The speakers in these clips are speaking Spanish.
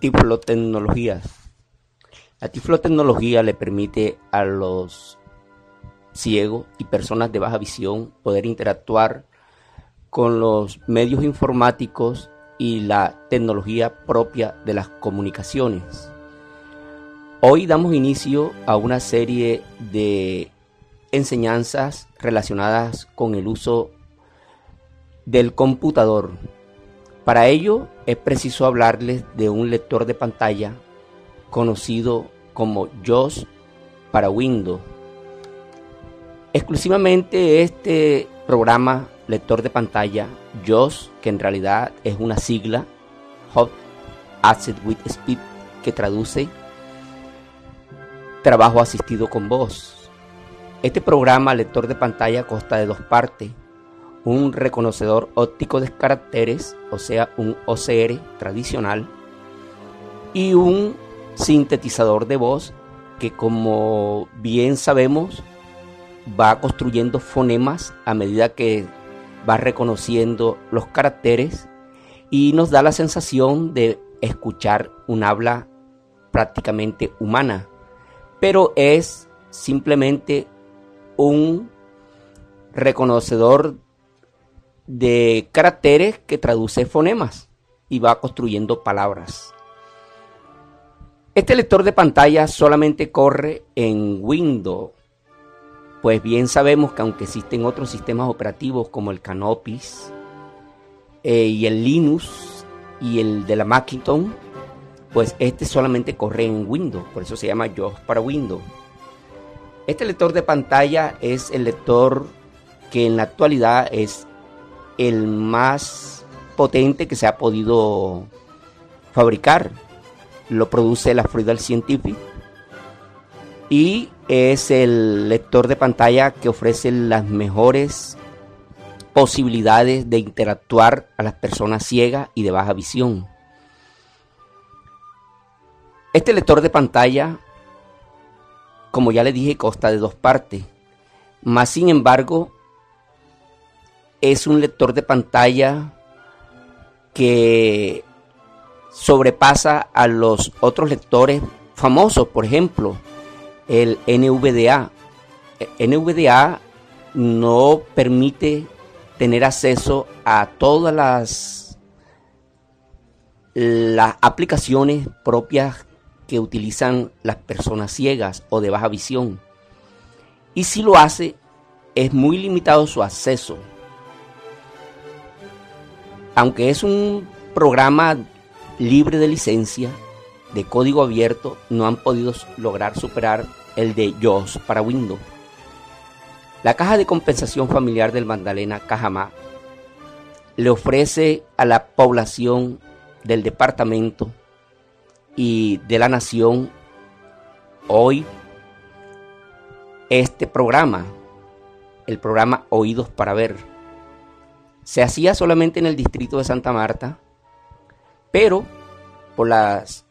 Tiflotecnologías. La tiflotecnología le permite a los ciegos y personas de baja visión poder interactuar con los medios informáticos y la tecnología propia de las comunicaciones. Hoy damos inicio a una serie de enseñanzas relacionadas con el uso del computador para ello es preciso hablarles de un lector de pantalla conocido como JOS para Windows. Exclusivamente este programa lector de pantalla JOS, que en realidad es una sigla, Hot Asset with Speed, que traduce trabajo asistido con voz. Este programa lector de pantalla consta de dos partes un reconocedor óptico de caracteres, o sea, un OCR tradicional, y un sintetizador de voz que como bien sabemos va construyendo fonemas a medida que va reconociendo los caracteres y nos da la sensación de escuchar un habla prácticamente humana, pero es simplemente un reconocedor de caracteres que traduce fonemas y va construyendo palabras. Este lector de pantalla solamente corre en Windows, pues bien sabemos que aunque existen otros sistemas operativos como el Canopis eh, y el Linux y el de la Macintosh, pues este solamente corre en Windows, por eso se llama JOS para Windows. Este lector de pantalla es el lector que en la actualidad es el más potente que se ha podido fabricar. Lo produce la Freudal Scientific y es el lector de pantalla que ofrece las mejores posibilidades de interactuar a las personas ciegas y de baja visión. Este lector de pantalla, como ya le dije, consta de dos partes. Más sin embargo, es un lector de pantalla que sobrepasa a los otros lectores famosos, por ejemplo, el NVDA. NVDA no permite tener acceso a todas las, las aplicaciones propias que utilizan las personas ciegas o de baja visión. Y si lo hace, es muy limitado su acceso aunque es un programa libre de licencia, de código abierto, no han podido lograr superar el de JOS para Windows. La Caja de Compensación Familiar del Magdalena, Cajamá, le ofrece a la población del departamento y de la nación hoy este programa, el programa Oídos para Ver se hacía solamente en el distrito de Santa Marta, pero por las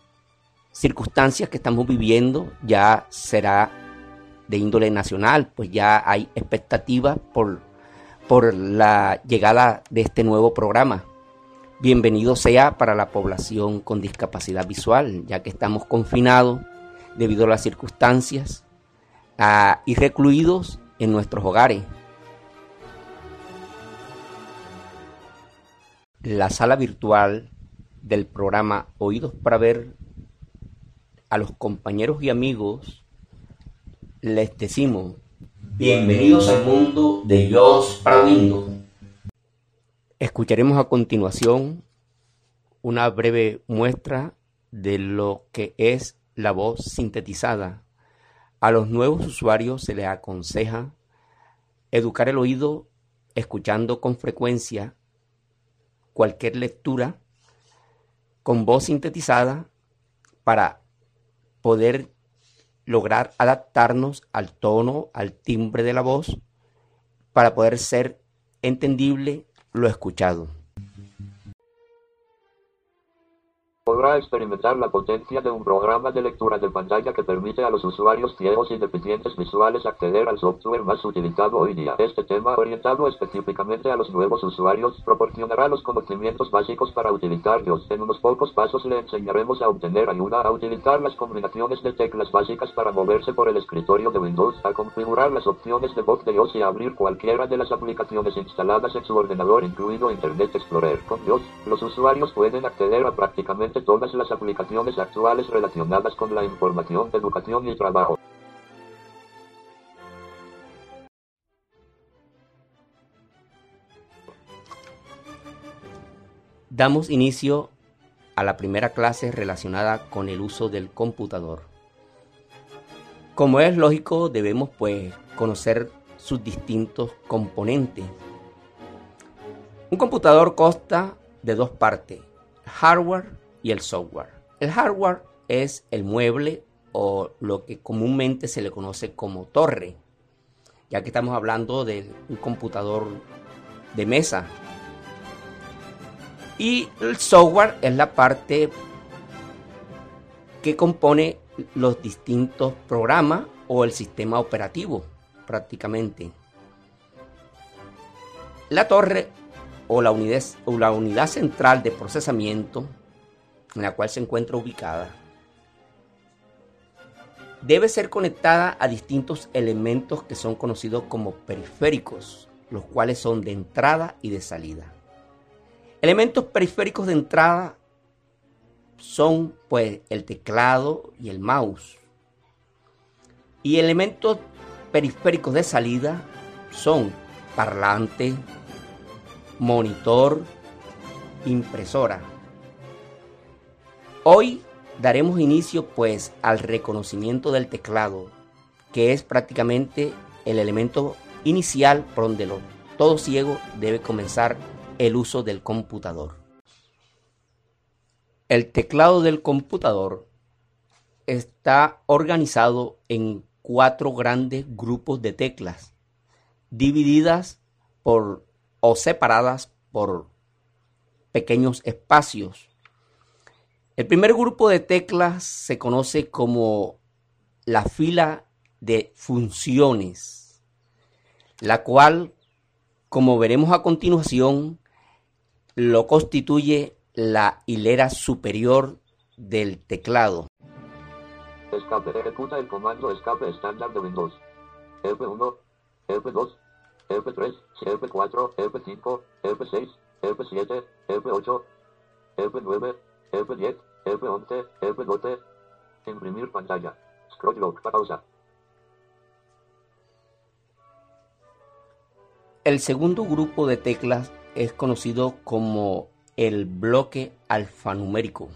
circunstancias que estamos viviendo ya será de índole nacional, pues ya hay expectativas por, por la llegada de este nuevo programa. Bienvenido sea para la población con discapacidad visual, ya que estamos confinados debido a las circunstancias ah, y recluidos en nuestros hogares. La sala virtual del programa Oídos para Ver, a los compañeros y amigos les decimos bienvenidos al mundo de Dios para Windows. Escucharemos a continuación una breve muestra de lo que es la voz sintetizada. A los nuevos usuarios se les aconseja educar el oído escuchando con frecuencia cualquier lectura con voz sintetizada para poder lograr adaptarnos al tono, al timbre de la voz, para poder ser entendible lo escuchado. Podrá experimentar la potencia de un programa de lectura de pantalla que permite a los usuarios ciegos y deficientes visuales acceder al software más utilizado hoy día. Este tema, orientado específicamente a los nuevos usuarios, proporcionará los conocimientos básicos para utilizarlos. En unos pocos pasos le enseñaremos a obtener ayuda a utilizar las combinaciones de teclas básicas para moverse por el escritorio de Windows, a configurar las opciones de voz de Dios y a abrir cualquiera de las aplicaciones instaladas en su ordenador, incluido Internet Explorer. Con Dios, los usuarios pueden acceder a prácticamente todas las aplicaciones actuales relacionadas con la información, educación y trabajo. Damos inicio a la primera clase relacionada con el uso del computador. Como es lógico, debemos pues conocer sus distintos componentes. Un computador consta de dos partes, hardware y el software. El hardware es el mueble o lo que comúnmente se le conoce como torre, ya que estamos hablando de un computador de mesa. Y el software es la parte que compone los distintos programas o el sistema operativo prácticamente. La torre o la unidad, o la unidad central de procesamiento en la cual se encuentra ubicada, debe ser conectada a distintos elementos que son conocidos como periféricos, los cuales son de entrada y de salida. Elementos periféricos de entrada son pues el teclado y el mouse. Y elementos periféricos de salida son parlante, monitor, impresora. Hoy daremos inicio pues al reconocimiento del teclado, que es prácticamente el elemento inicial por donde todo ciego debe comenzar el uso del computador. El teclado del computador está organizado en cuatro grandes grupos de teclas, divididas por o separadas por pequeños espacios el primer grupo de teclas se conoce como la fila de funciones, la cual, como veremos a continuación, lo constituye la hilera superior del teclado. Escape. Ejecuta el comando escape estándar de Windows. F1, F2, F3, F4, F5, F6, F7, F8, F9, F10, F11, F12. Imprimir pantalla. Scroll lock. Pausa. El segundo grupo de teclas es conocido como el bloque alfanumérico.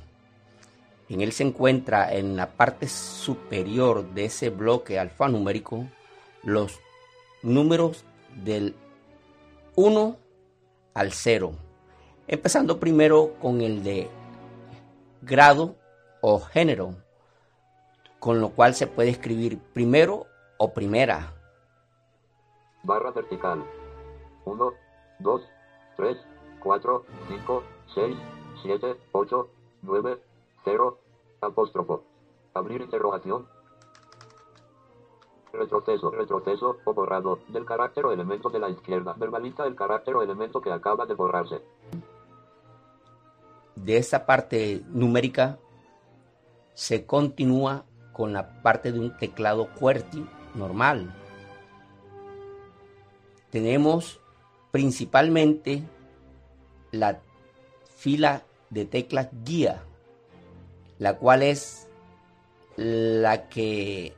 En él se encuentra en la parte superior de ese bloque alfanumérico los números del 1 al 0, empezando primero con el de grado o género, con lo cual se puede escribir primero o primera. Barra vertical. 1, 2, 3, 4, 5, 6, 7, 8, 9, 0, apóstrofo. Abrir interrogación. Retroceso, retroceso o borrado del carácter o elemento de la izquierda. Verbaliza el carácter o elemento que acaba de borrarse de esa parte numérica se continúa con la parte de un teclado QWERTY normal. Tenemos principalmente la fila de teclas guía, la cual es la que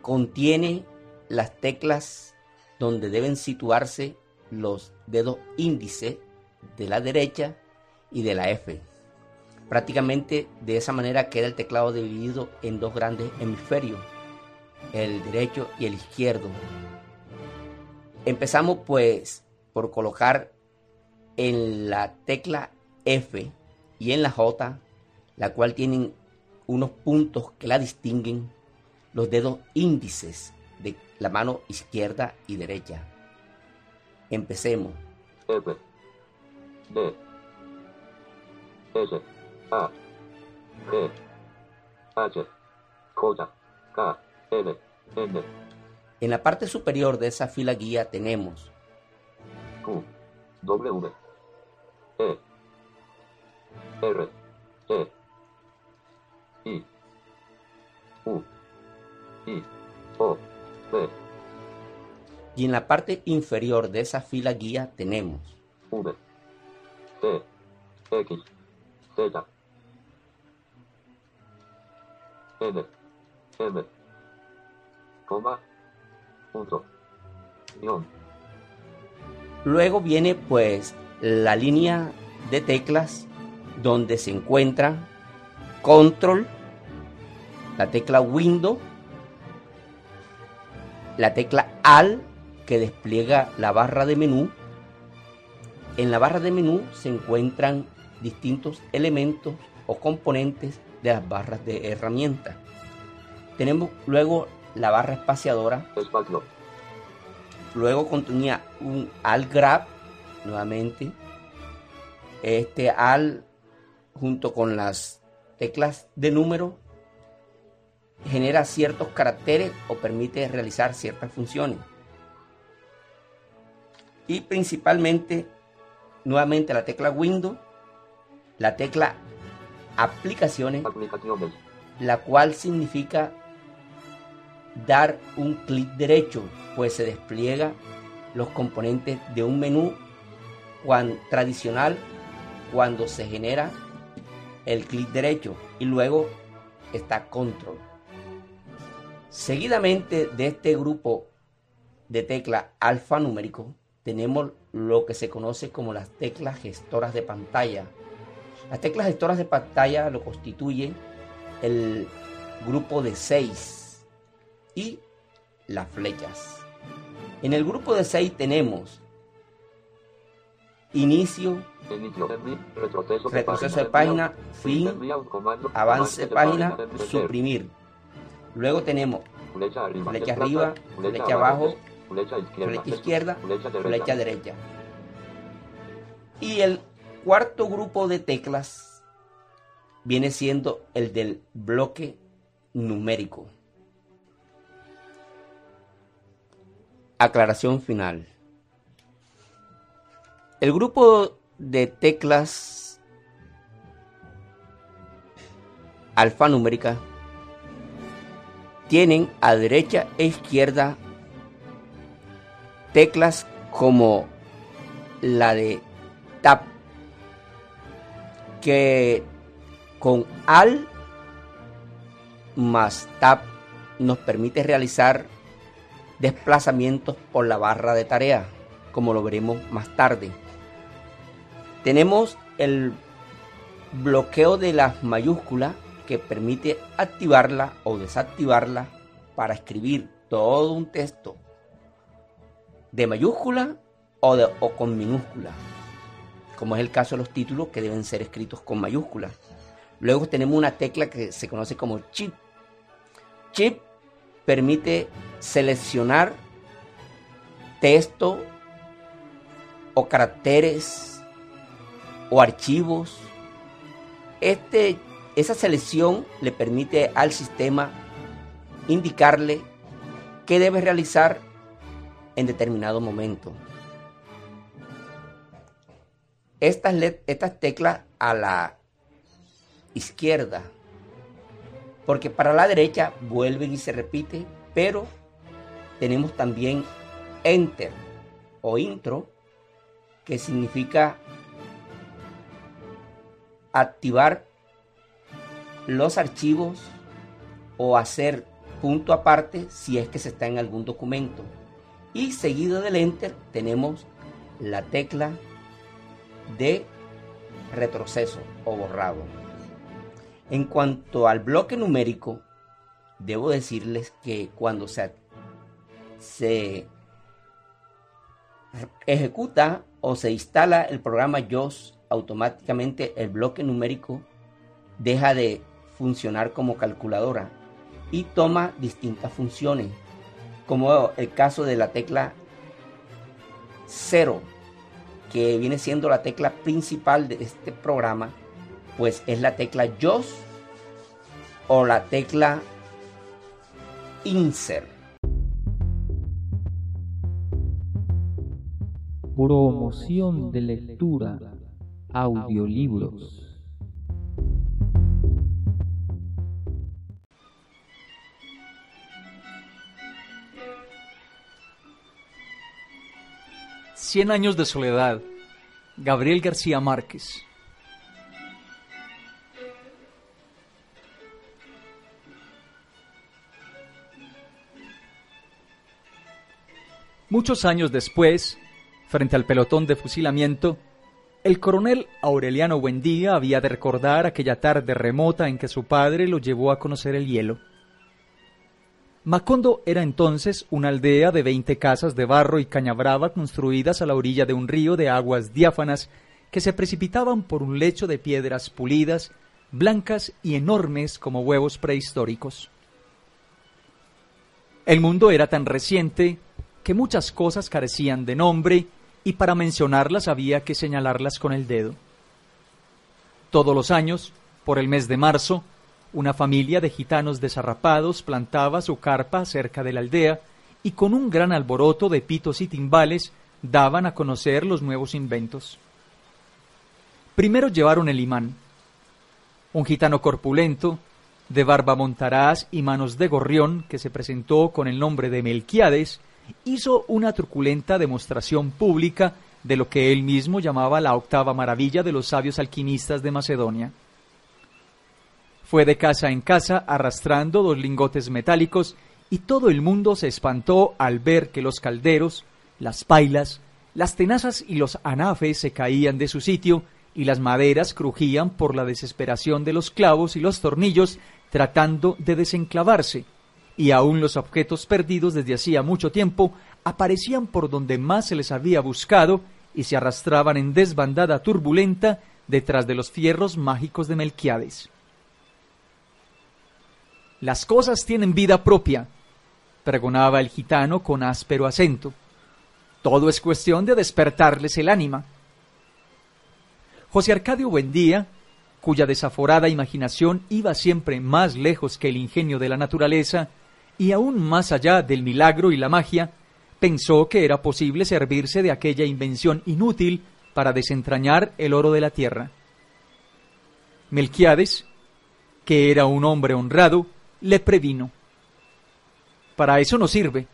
contiene las teclas donde deben situarse los dedos índice de la derecha y de la F. Prácticamente de esa manera queda el teclado dividido en dos grandes hemisferios, el derecho y el izquierdo. Empezamos pues por colocar en la tecla F y en la J, la cual tienen unos puntos que la distinguen, los dedos índices de la mano izquierda y derecha. Empecemos. F, S, A, G, H, J, K, L, N, En la parte superior de esa fila guía tenemos Q, W, E, R, E, I, U, I, O, P, y en la parte inferior de esa fila guía tenemos V, T, X, Punto, Luego viene pues la línea de teclas donde se encuentra control, la tecla window, la tecla al que despliega la barra de menú. En la barra de menú se encuentran distintos elementos o componentes de las barras de herramientas. Tenemos luego la barra espaciadora Luego contenía un al grab nuevamente. Este al junto con las teclas de número genera ciertos caracteres o permite realizar ciertas funciones. Y principalmente nuevamente la tecla Windows, la tecla aplicaciones, aplicaciones, la cual significa dar un clic derecho, pues se despliega los componentes de un menú cuan- tradicional cuando se genera el clic derecho y luego está control. Seguidamente de este grupo de teclas alfanumérico tenemos lo que se conoce como las teclas gestoras de pantalla. Las teclas gestoras de pantalla lo constituyen el grupo de 6 y las flechas. En el grupo de 6 tenemos inicio, retroceso de página, fin, comando, avance de página, suprimir. Luego tenemos flecha arriba, flecha desplaza, arriba, flecha abajo, flecha izquierda, flecha izquierda, flecha derecha, flecha derecha. Y el cuarto grupo de teclas viene siendo el del bloque numérico. Aclaración final. El grupo de teclas alfanumérica tienen a derecha e izquierda teclas como la de Tab, que con Al más Tab nos permite realizar desplazamientos por la barra de tarea, como lo veremos más tarde. Tenemos el bloqueo de las mayúsculas que permite activarla o desactivarla para escribir todo un texto de mayúscula o, o con minúscula, como es el caso de los títulos que deben ser escritos con mayúsculas. Luego tenemos una tecla que se conoce como chip. Chip permite seleccionar texto o caracteres o archivos. Este, esa selección le permite al sistema indicarle qué debe realizar en determinado momento. Estas, teclas a la izquierda, porque para la derecha vuelven y se repite, pero tenemos también enter o intro, que significa activar los archivos o hacer punto aparte si es que se está en algún documento. Y seguido del enter tenemos la tecla de retroceso o borrado. En cuanto al bloque numérico, debo decirles que cuando se, se ejecuta o se instala el programa JOS, automáticamente el bloque numérico deja de funcionar como calculadora y toma distintas funciones, como el caso de la tecla 0, que viene siendo la tecla principal de este programa, pues es la tecla JOS o la tecla Insert. Promoción de lectura, audiolibros. Cien años de soledad. Gabriel García Márquez. Muchos años después, frente al pelotón de fusilamiento, el coronel Aureliano Buendía había de recordar aquella tarde remota en que su padre lo llevó a conocer el hielo. Macondo era entonces una aldea de veinte casas de barro y caña brava construidas a la orilla de un río de aguas diáfanas que se precipitaban por un lecho de piedras pulidas, blancas y enormes como huevos prehistóricos. El mundo era tan reciente que muchas cosas carecían de nombre y para mencionarlas había que señalarlas con el dedo. Todos los años, por el mes de marzo, una familia de gitanos desarrapados plantaba su carpa cerca de la aldea y con un gran alboroto de pitos y timbales daban a conocer los nuevos inventos. Primero llevaron el imán. Un gitano corpulento, de barba montaraz y manos de gorrión, que se presentó con el nombre de Melquiades, hizo una truculenta demostración pública de lo que él mismo llamaba la octava maravilla de los sabios alquimistas de Macedonia. Fue de casa en casa arrastrando dos lingotes metálicos y todo el mundo se espantó al ver que los calderos, las pailas, las tenazas y los anafes se caían de su sitio y las maderas crujían por la desesperación de los clavos y los tornillos tratando de desenclavarse, y aún los objetos perdidos desde hacía mucho tiempo aparecían por donde más se les había buscado y se arrastraban en desbandada turbulenta detrás de los fierros mágicos de Melquiades. Las cosas tienen vida propia, pregonaba el gitano con áspero acento. Todo es cuestión de despertarles el ánima. José Arcadio Buendía, cuya desaforada imaginación iba siempre más lejos que el ingenio de la naturaleza, y aún más allá del milagro y la magia, pensó que era posible servirse de aquella invención inútil para desentrañar el oro de la tierra. Melquiades, que era un hombre honrado, le previno. Para eso no sirve.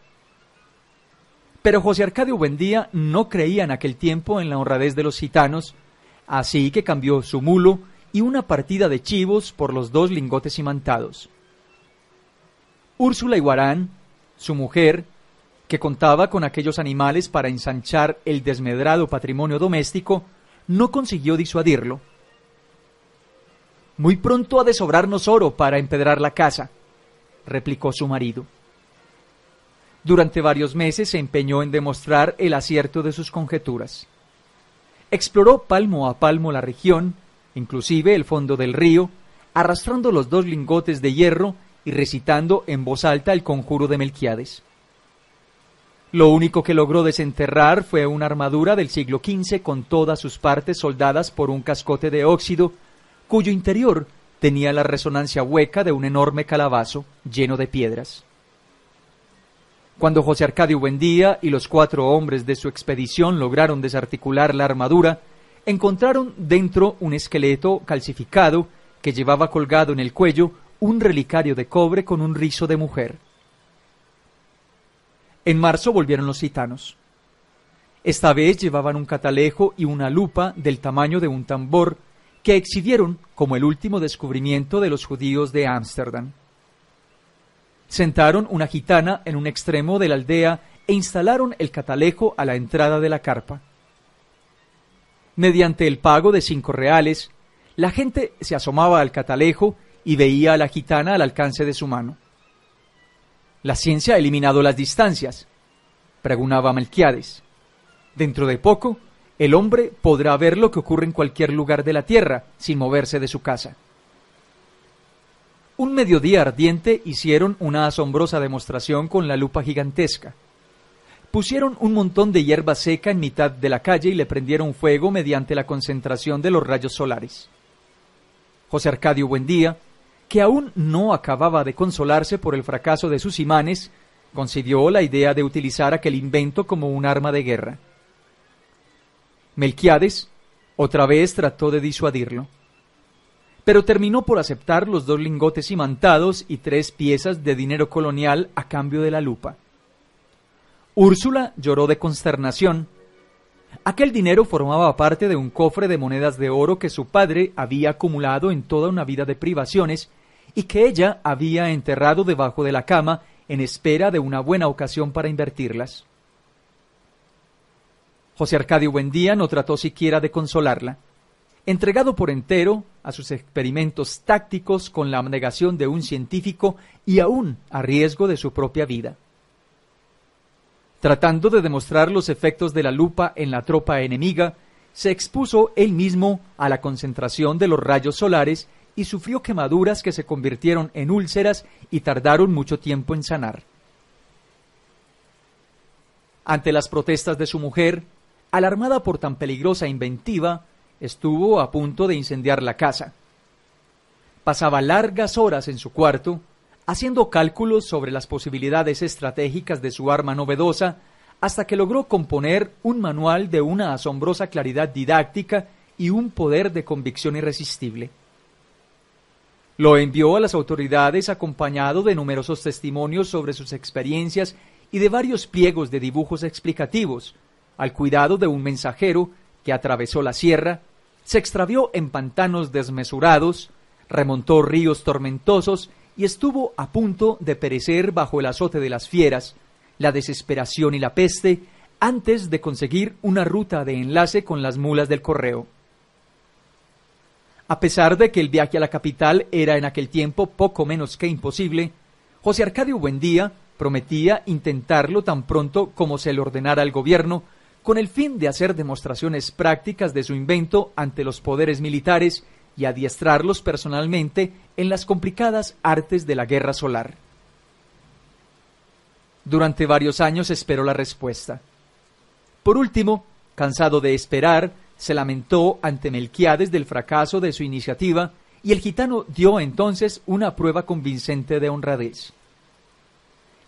Pero José Arcadio Buendía no creía en aquel tiempo en la honradez de los gitanos, así que cambió su mulo y una partida de chivos por los dos lingotes imantados. Úrsula Iguarán, su mujer, que contaba con aquellos animales para ensanchar el desmedrado patrimonio doméstico, no consiguió disuadirlo. Muy pronto ha de sobrarnos oro para empedrar la casa, replicó su marido. Durante varios meses se empeñó en demostrar el acierto de sus conjeturas. Exploró palmo a palmo la región, inclusive el fondo del río, arrastrando los dos lingotes de hierro y recitando en voz alta el conjuro de Melquiades. Lo único que logró desenterrar fue una armadura del siglo XV con todas sus partes soldadas por un cascote de óxido, cuyo interior tenía la resonancia hueca de un enorme calabazo lleno de piedras. Cuando José Arcadio Buendía y los cuatro hombres de su expedición lograron desarticular la armadura, encontraron dentro un esqueleto calcificado que llevaba colgado en el cuello un relicario de cobre con un rizo de mujer. En marzo volvieron los gitanos. Esta vez llevaban un catalejo y una lupa del tamaño de un tambor que exhibieron como el último descubrimiento de los judíos de Ámsterdam. Sentaron una gitana en un extremo de la aldea e instalaron el catalejo a la entrada de la carpa. Mediante el pago de cinco reales, la gente se asomaba al catalejo y veía a la gitana al alcance de su mano. La ciencia ha eliminado las distancias, preguntaba Melquiades. Dentro de poco, el hombre podrá ver lo que ocurre en cualquier lugar de la tierra sin moverse de su casa. Un mediodía ardiente hicieron una asombrosa demostración con la lupa gigantesca. Pusieron un montón de hierba seca en mitad de la calle y le prendieron fuego mediante la concentración de los rayos solares. José Arcadio Buendía, que aún no acababa de consolarse por el fracaso de sus imanes, concibió la idea de utilizar aquel invento como un arma de guerra. Melquiades otra vez trató de disuadirlo, pero terminó por aceptar los dos lingotes imantados y tres piezas de dinero colonial a cambio de la lupa. Úrsula lloró de consternación. Aquel dinero formaba parte de un cofre de monedas de oro que su padre había acumulado en toda una vida de privaciones y que ella había enterrado debajo de la cama en espera de una buena ocasión para invertirlas. José Arcadio Buendía no trató siquiera de consolarla. Entregado por entero a sus experimentos tácticos con la abnegación de un científico y aún a riesgo de su propia vida. Tratando de demostrar los efectos de la lupa en la tropa enemiga, se expuso él mismo a la concentración de los rayos solares y sufrió quemaduras que se convirtieron en úlceras y tardaron mucho tiempo en sanar. Ante las protestas de su mujer, alarmada por tan peligrosa inventiva, estuvo a punto de incendiar la casa. Pasaba largas horas en su cuarto, haciendo cálculos sobre las posibilidades estratégicas de su arma novedosa, hasta que logró componer un manual de una asombrosa claridad didáctica y un poder de convicción irresistible. Lo envió a las autoridades acompañado de numerosos testimonios sobre sus experiencias y de varios pliegos de dibujos explicativos, al cuidado de un mensajero que atravesó la sierra, se extravió en pantanos desmesurados, remontó ríos tormentosos y estuvo a punto de perecer bajo el azote de las fieras, la desesperación y la peste, antes de conseguir una ruta de enlace con las mulas del correo. A pesar de que el viaje a la capital era en aquel tiempo poco menos que imposible, José Arcadio Buendía prometía intentarlo tan pronto como se le ordenara al gobierno con el fin de hacer demostraciones prácticas de su invento ante los poderes militares y adiestrarlos personalmente en las complicadas artes de la guerra solar. Durante varios años esperó la respuesta. Por último, cansado de esperar, se lamentó ante Melquiades del fracaso de su iniciativa y el gitano dio entonces una prueba convincente de honradez.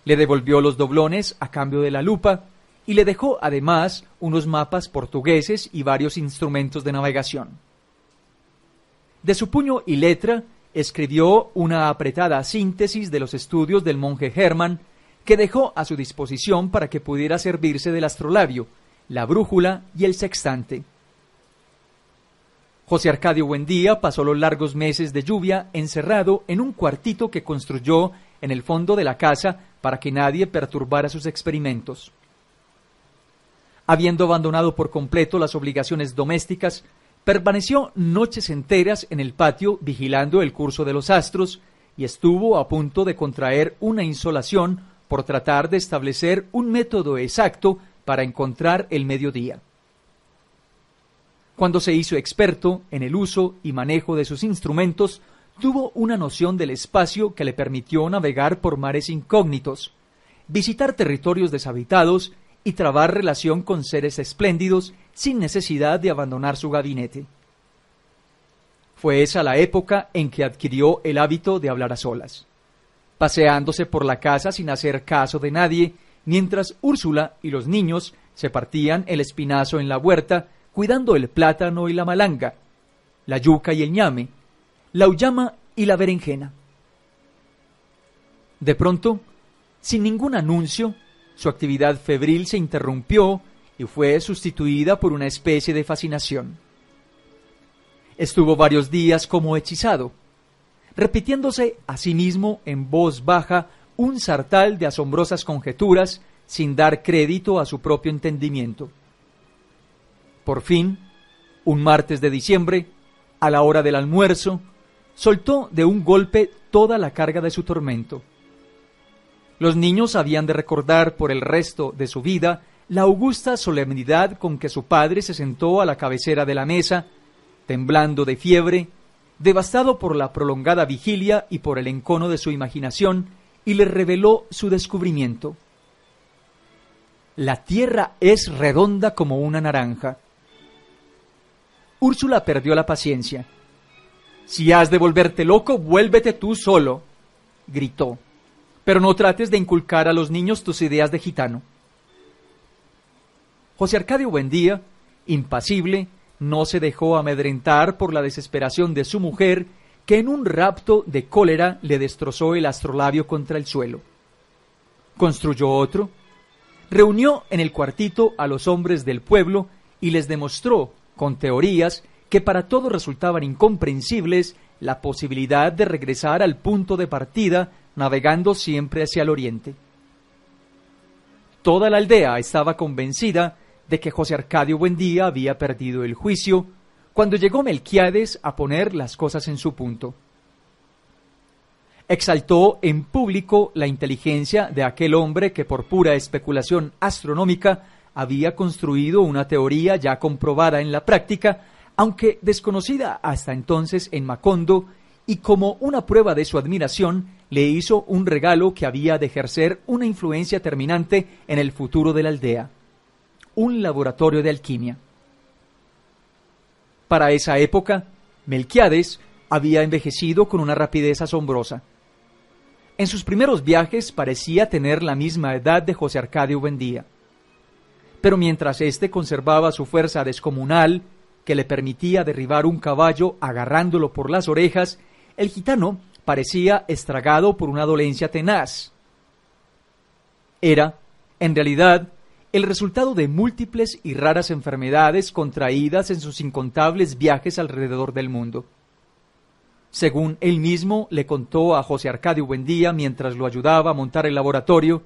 Le devolvió los doblones a cambio de la lupa y le dejó además unos mapas portugueses y varios instrumentos de navegación. De su puño y letra escribió una apretada síntesis de los estudios del monje Hermann que dejó a su disposición para que pudiera servirse del astrolabio, la brújula y el sextante. José Arcadio Buendía pasó los largos meses de lluvia encerrado en un cuartito que construyó en el fondo de la casa para que nadie perturbara sus experimentos. Habiendo abandonado por completo las obligaciones domésticas, permaneció noches enteras en el patio vigilando el curso de los astros y estuvo a punto de contraer una insolación por tratar de establecer un método exacto para encontrar el mediodía. Cuando se hizo experto en el uso y manejo de sus instrumentos, tuvo una noción del espacio que le permitió navegar por mares incógnitos, visitar territorios deshabitados y trabar relación con seres espléndidos sin necesidad de abandonar su gabinete. Fue esa la época en que adquirió el hábito de hablar a solas, paseándose por la casa sin hacer caso de nadie, mientras Úrsula y los niños se partían el espinazo en la huerta, cuidando el plátano y la malanga, la yuca y el ñame, la uyama y la berenjena. De pronto, sin ningún anuncio, su actividad febril se interrumpió y fue sustituida por una especie de fascinación. Estuvo varios días como hechizado, repitiéndose a sí mismo en voz baja un sartal de asombrosas conjeturas sin dar crédito a su propio entendimiento. Por fin, un martes de diciembre, a la hora del almuerzo, soltó de un golpe toda la carga de su tormento. Los niños habían de recordar por el resto de su vida la augusta solemnidad con que su padre se sentó a la cabecera de la mesa, temblando de fiebre, devastado por la prolongada vigilia y por el encono de su imaginación, y le reveló su descubrimiento. La tierra es redonda como una naranja. Úrsula perdió la paciencia. Si has de volverte loco, vuélvete tú solo, gritó. Pero no trates de inculcar a los niños tus ideas de gitano. José Arcadio Buendía, impasible, no se dejó amedrentar por la desesperación de su mujer, que en un rapto de cólera le destrozó el astrolabio contra el suelo. Construyó otro, reunió en el cuartito a los hombres del pueblo y les demostró, con teorías que para todos resultaban incomprensibles, la posibilidad de regresar al punto de partida navegando siempre hacia el oriente. Toda la aldea estaba convencida de que José Arcadio Buendía había perdido el juicio cuando llegó Melquiades a poner las cosas en su punto. Exaltó en público la inteligencia de aquel hombre que por pura especulación astronómica había construido una teoría ya comprobada en la práctica, aunque desconocida hasta entonces en Macondo, y como una prueba de su admiración le hizo un regalo que había de ejercer una influencia terminante en el futuro de la aldea un laboratorio de alquimia. Para esa época, Melquiades había envejecido con una rapidez asombrosa. En sus primeros viajes parecía tener la misma edad de José Arcadio Buendía. Pero mientras éste conservaba su fuerza descomunal, que le permitía derribar un caballo agarrándolo por las orejas, el gitano parecía estragado por una dolencia tenaz. Era, en realidad, el resultado de múltiples y raras enfermedades contraídas en sus incontables viajes alrededor del mundo. Según él mismo le contó a José Arcadio Buendía mientras lo ayudaba a montar el laboratorio,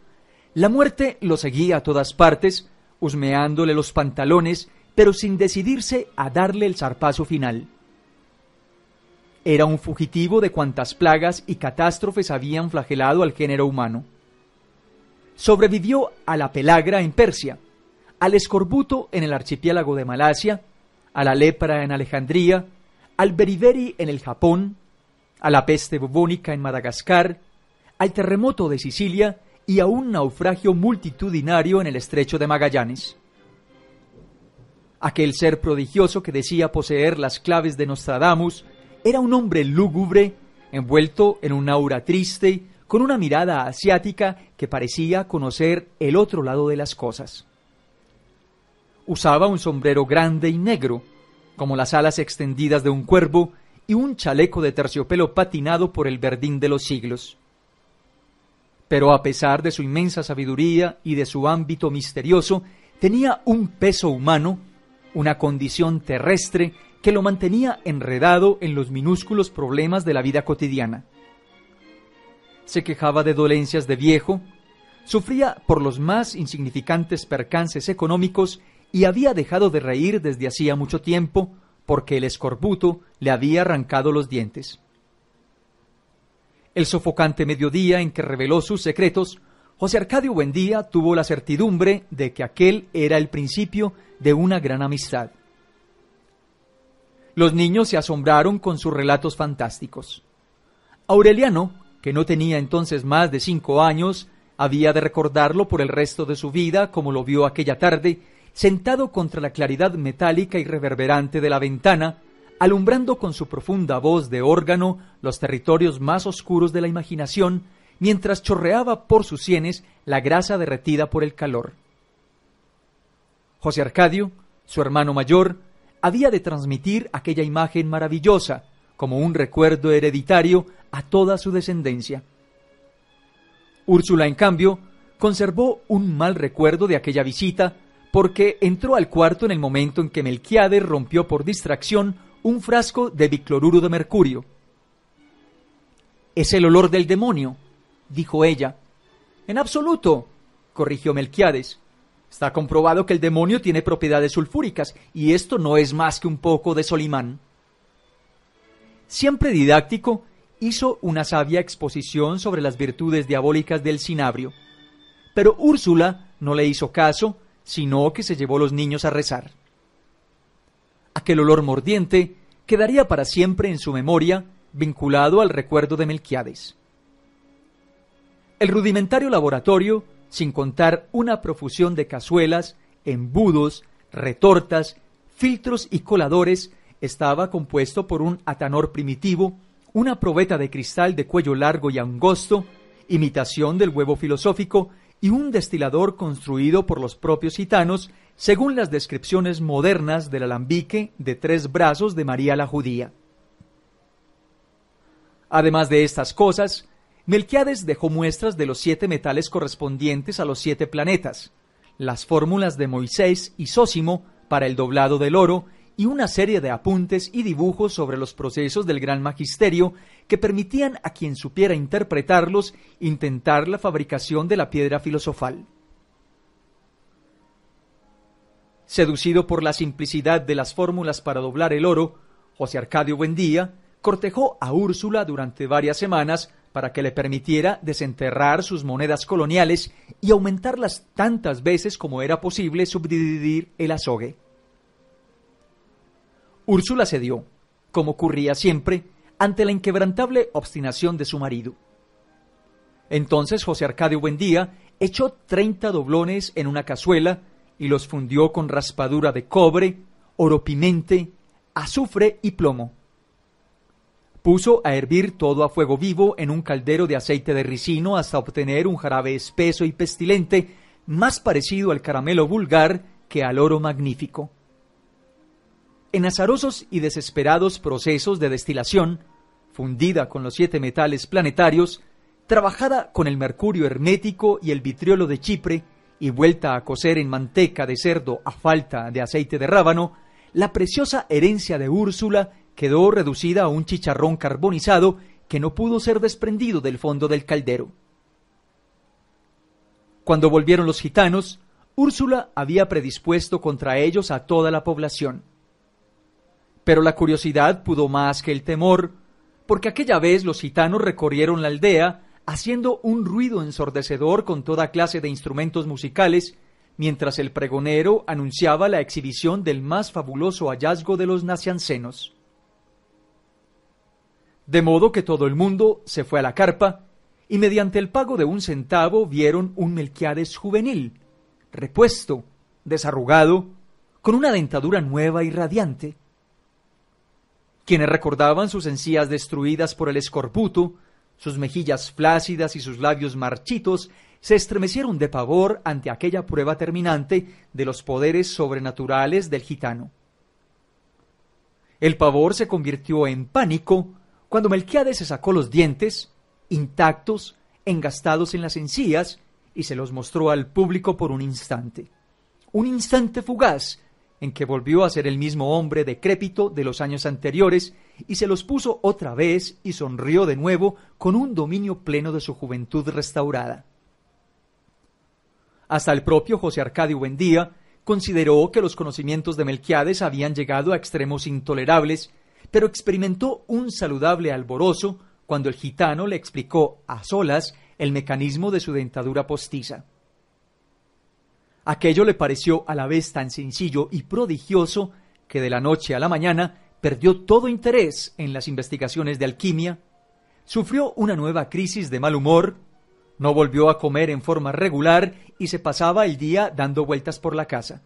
la muerte lo seguía a todas partes, husmeándole los pantalones, pero sin decidirse a darle el zarpazo final. Era un fugitivo de cuantas plagas y catástrofes habían flagelado al género humano sobrevivió a la pelagra en Persia, al escorbuto en el archipiélago de Malasia, a la lepra en Alejandría, al beriberi en el Japón, a la peste bubónica en Madagascar, al terremoto de Sicilia y a un naufragio multitudinario en el estrecho de Magallanes. Aquel ser prodigioso que decía poseer las claves de Nostradamus era un hombre lúgubre, envuelto en un aura triste con una mirada asiática que parecía conocer el otro lado de las cosas. Usaba un sombrero grande y negro, como las alas extendidas de un cuervo, y un chaleco de terciopelo patinado por el verdín de los siglos. Pero a pesar de su inmensa sabiduría y de su ámbito misterioso, tenía un peso humano, una condición terrestre que lo mantenía enredado en los minúsculos problemas de la vida cotidiana se quejaba de dolencias de viejo, sufría por los más insignificantes percances económicos y había dejado de reír desde hacía mucho tiempo porque el escorbuto le había arrancado los dientes. El sofocante mediodía en que reveló sus secretos, José Arcadio Buendía tuvo la certidumbre de que aquel era el principio de una gran amistad. Los niños se asombraron con sus relatos fantásticos. Aureliano que no tenía entonces más de cinco años, había de recordarlo por el resto de su vida como lo vio aquella tarde, sentado contra la claridad metálica y reverberante de la ventana, alumbrando con su profunda voz de órgano los territorios más oscuros de la imaginación, mientras chorreaba por sus sienes la grasa derretida por el calor. José Arcadio, su hermano mayor, había de transmitir aquella imagen maravillosa, como un recuerdo hereditario a toda su descendencia. Úrsula, en cambio, conservó un mal recuerdo de aquella visita porque entró al cuarto en el momento en que Melquiades rompió por distracción un frasco de bicloruro de mercurio. Es el olor del demonio, dijo ella. En absoluto, corrigió Melquiades. Está comprobado que el demonio tiene propiedades sulfúricas, y esto no es más que un poco de Solimán. Siempre didáctico, hizo una sabia exposición sobre las virtudes diabólicas del cinabrio. Pero Úrsula no le hizo caso, sino que se llevó los niños a rezar. Aquel olor mordiente quedaría para siempre en su memoria, vinculado al recuerdo de Melquiades. El rudimentario laboratorio, sin contar una profusión de cazuelas, embudos, retortas, filtros y coladores, estaba compuesto por un atanor primitivo, una probeta de cristal de cuello largo y angosto, imitación del huevo filosófico, y un destilador construido por los propios gitanos, según las descripciones modernas del alambique de tres brazos de María la Judía. Además de estas cosas, Melquiades dejó muestras de los siete metales correspondientes a los siete planetas, las fórmulas de Moisés y Sósimo para el doblado del oro y una serie de apuntes y dibujos sobre los procesos del gran magisterio que permitían a quien supiera interpretarlos intentar la fabricación de la piedra filosofal. Seducido por la simplicidad de las fórmulas para doblar el oro, José Arcadio Buendía cortejó a Úrsula durante varias semanas para que le permitiera desenterrar sus monedas coloniales y aumentarlas tantas veces como era posible subdividir el azogue. Úrsula cedió, como ocurría siempre, ante la inquebrantable obstinación de su marido. Entonces José Arcadio Buendía echó treinta doblones en una cazuela y los fundió con raspadura de cobre, oro pimente, azufre y plomo Puso a hervir todo a fuego vivo en un caldero de aceite de ricino hasta obtener un jarabe espeso y pestilente, más parecido al caramelo vulgar que al oro magnífico. En azarosos y desesperados procesos de destilación, fundida con los siete metales planetarios, trabajada con el mercurio hermético y el vitriolo de Chipre, y vuelta a cocer en manteca de cerdo a falta de aceite de rábano, la preciosa herencia de Úrsula quedó reducida a un chicharrón carbonizado que no pudo ser desprendido del fondo del caldero. Cuando volvieron los gitanos, Úrsula había predispuesto contra ellos a toda la población. Pero la curiosidad pudo más que el temor, porque aquella vez los gitanos recorrieron la aldea haciendo un ruido ensordecedor con toda clase de instrumentos musicales, mientras el pregonero anunciaba la exhibición del más fabuloso hallazgo de los naciancenos. De modo que todo el mundo se fue a la carpa y mediante el pago de un centavo vieron un Melquiades juvenil, repuesto, desarrugado, con una dentadura nueva y radiante. Quienes recordaban sus encías destruidas por el escorbuto, sus mejillas flácidas y sus labios marchitos, se estremecieron de pavor ante aquella prueba terminante de los poderes sobrenaturales del gitano. El pavor se convirtió en pánico cuando Melquiades se sacó los dientes, intactos, engastados en las encías, y se los mostró al público por un instante. Un instante fugaz, en que volvió a ser el mismo hombre decrépito de los años anteriores, y se los puso otra vez y sonrió de nuevo con un dominio pleno de su juventud restaurada. Hasta el propio José Arcadio Buendía consideró que los conocimientos de Melquiades habían llegado a extremos intolerables pero experimentó un saludable alborozo cuando el gitano le explicó a solas el mecanismo de su dentadura postiza. Aquello le pareció a la vez tan sencillo y prodigioso que de la noche a la mañana perdió todo interés en las investigaciones de alquimia, sufrió una nueva crisis de mal humor, no volvió a comer en forma regular y se pasaba el día dando vueltas por la casa.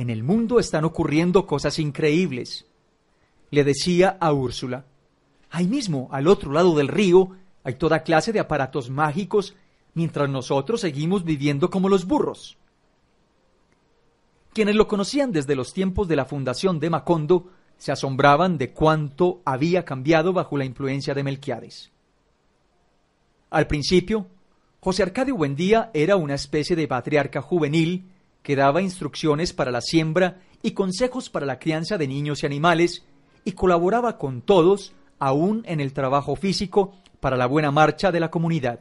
En el mundo están ocurriendo cosas increíbles. Le decía a Úrsula, ahí mismo, al otro lado del río, hay toda clase de aparatos mágicos, mientras nosotros seguimos viviendo como los burros. Quienes lo conocían desde los tiempos de la fundación de Macondo se asombraban de cuánto había cambiado bajo la influencia de Melquiades. Al principio, José Arcadio Buendía era una especie de patriarca juvenil que daba instrucciones para la siembra y consejos para la crianza de niños y animales, y colaboraba con todos, aún en el trabajo físico, para la buena marcha de la comunidad.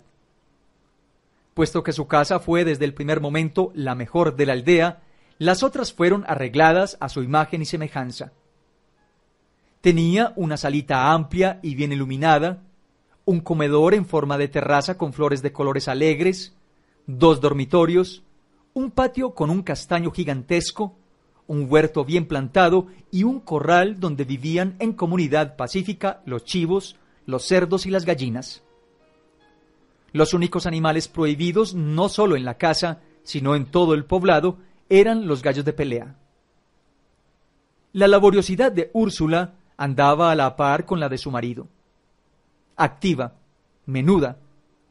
Puesto que su casa fue desde el primer momento la mejor de la aldea, las otras fueron arregladas a su imagen y semejanza. Tenía una salita amplia y bien iluminada, un comedor en forma de terraza con flores de colores alegres, dos dormitorios, un patio con un castaño gigantesco, un huerto bien plantado y un corral donde vivían en comunidad pacífica los chivos, los cerdos y las gallinas. Los únicos animales prohibidos, no solo en la casa, sino en todo el poblado, eran los gallos de pelea. La laboriosidad de Úrsula andaba a la par con la de su marido. Activa, menuda,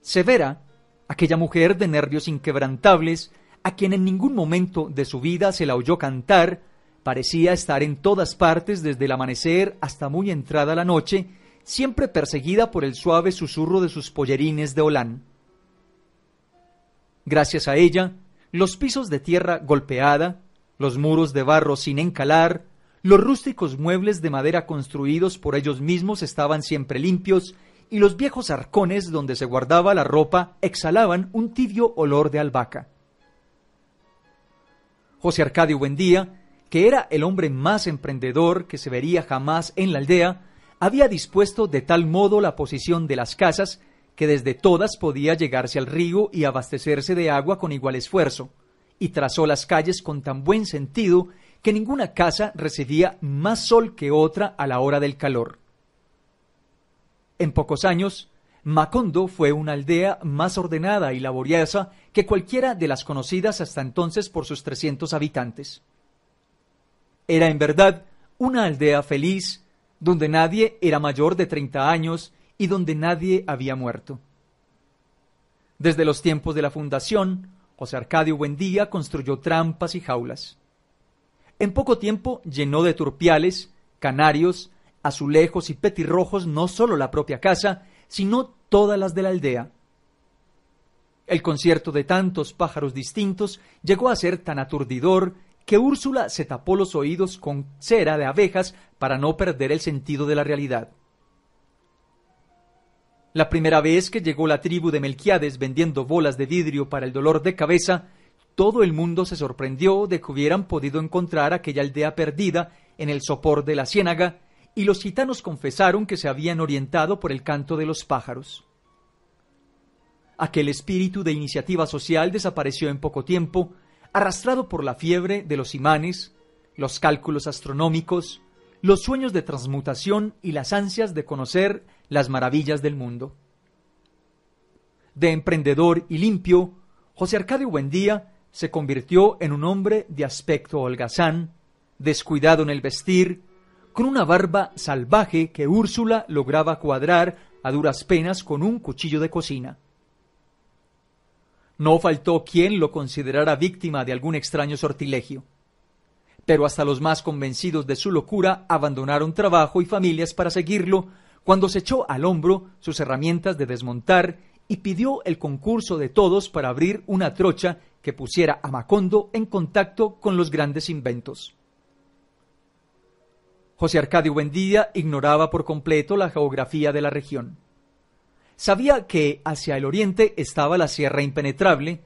severa, aquella mujer de nervios inquebrantables, a quien en ningún momento de su vida se la oyó cantar, parecía estar en todas partes desde el amanecer hasta muy entrada la noche, siempre perseguida por el suave susurro de sus pollerines de holán. Gracias a ella, los pisos de tierra golpeada, los muros de barro sin encalar, los rústicos muebles de madera construidos por ellos mismos estaban siempre limpios y los viejos arcones donde se guardaba la ropa exhalaban un tibio olor de albahaca. José Arcadio Buendía, que era el hombre más emprendedor que se vería jamás en la aldea, había dispuesto de tal modo la posición de las casas que desde todas podía llegarse al río y abastecerse de agua con igual esfuerzo, y trazó las calles con tan buen sentido que ninguna casa recibía más sol que otra a la hora del calor. En pocos años, Macondo fue una aldea más ordenada y laboriosa que cualquiera de las conocidas hasta entonces por sus 300 habitantes. Era en verdad una aldea feliz, donde nadie era mayor de 30 años y donde nadie había muerto. Desde los tiempos de la fundación, José Arcadio Buendía construyó trampas y jaulas. En poco tiempo llenó de turpiales, canarios, azulejos y petirrojos no solo la propia casa, sino todas las de la aldea. El concierto de tantos pájaros distintos llegó a ser tan aturdidor que Úrsula se tapó los oídos con cera de abejas para no perder el sentido de la realidad. La primera vez que llegó la tribu de Melquiades vendiendo bolas de vidrio para el dolor de cabeza, todo el mundo se sorprendió de que hubieran podido encontrar aquella aldea perdida en el sopor de la ciénaga, y los gitanos confesaron que se habían orientado por el canto de los pájaros. Aquel espíritu de iniciativa social desapareció en poco tiempo, arrastrado por la fiebre de los imanes, los cálculos astronómicos, los sueños de transmutación y las ansias de conocer las maravillas del mundo. De emprendedor y limpio, José Arcadio Buendía se convirtió en un hombre de aspecto holgazán, descuidado en el vestir, con una barba salvaje que Úrsula lograba cuadrar a duras penas con un cuchillo de cocina. No faltó quien lo considerara víctima de algún extraño sortilegio. Pero hasta los más convencidos de su locura abandonaron trabajo y familias para seguirlo cuando se echó al hombro sus herramientas de desmontar y pidió el concurso de todos para abrir una trocha que pusiera a Macondo en contacto con los grandes inventos. José Arcadio Buendía ignoraba por completo la geografía de la región. Sabía que hacia el oriente estaba la Sierra Impenetrable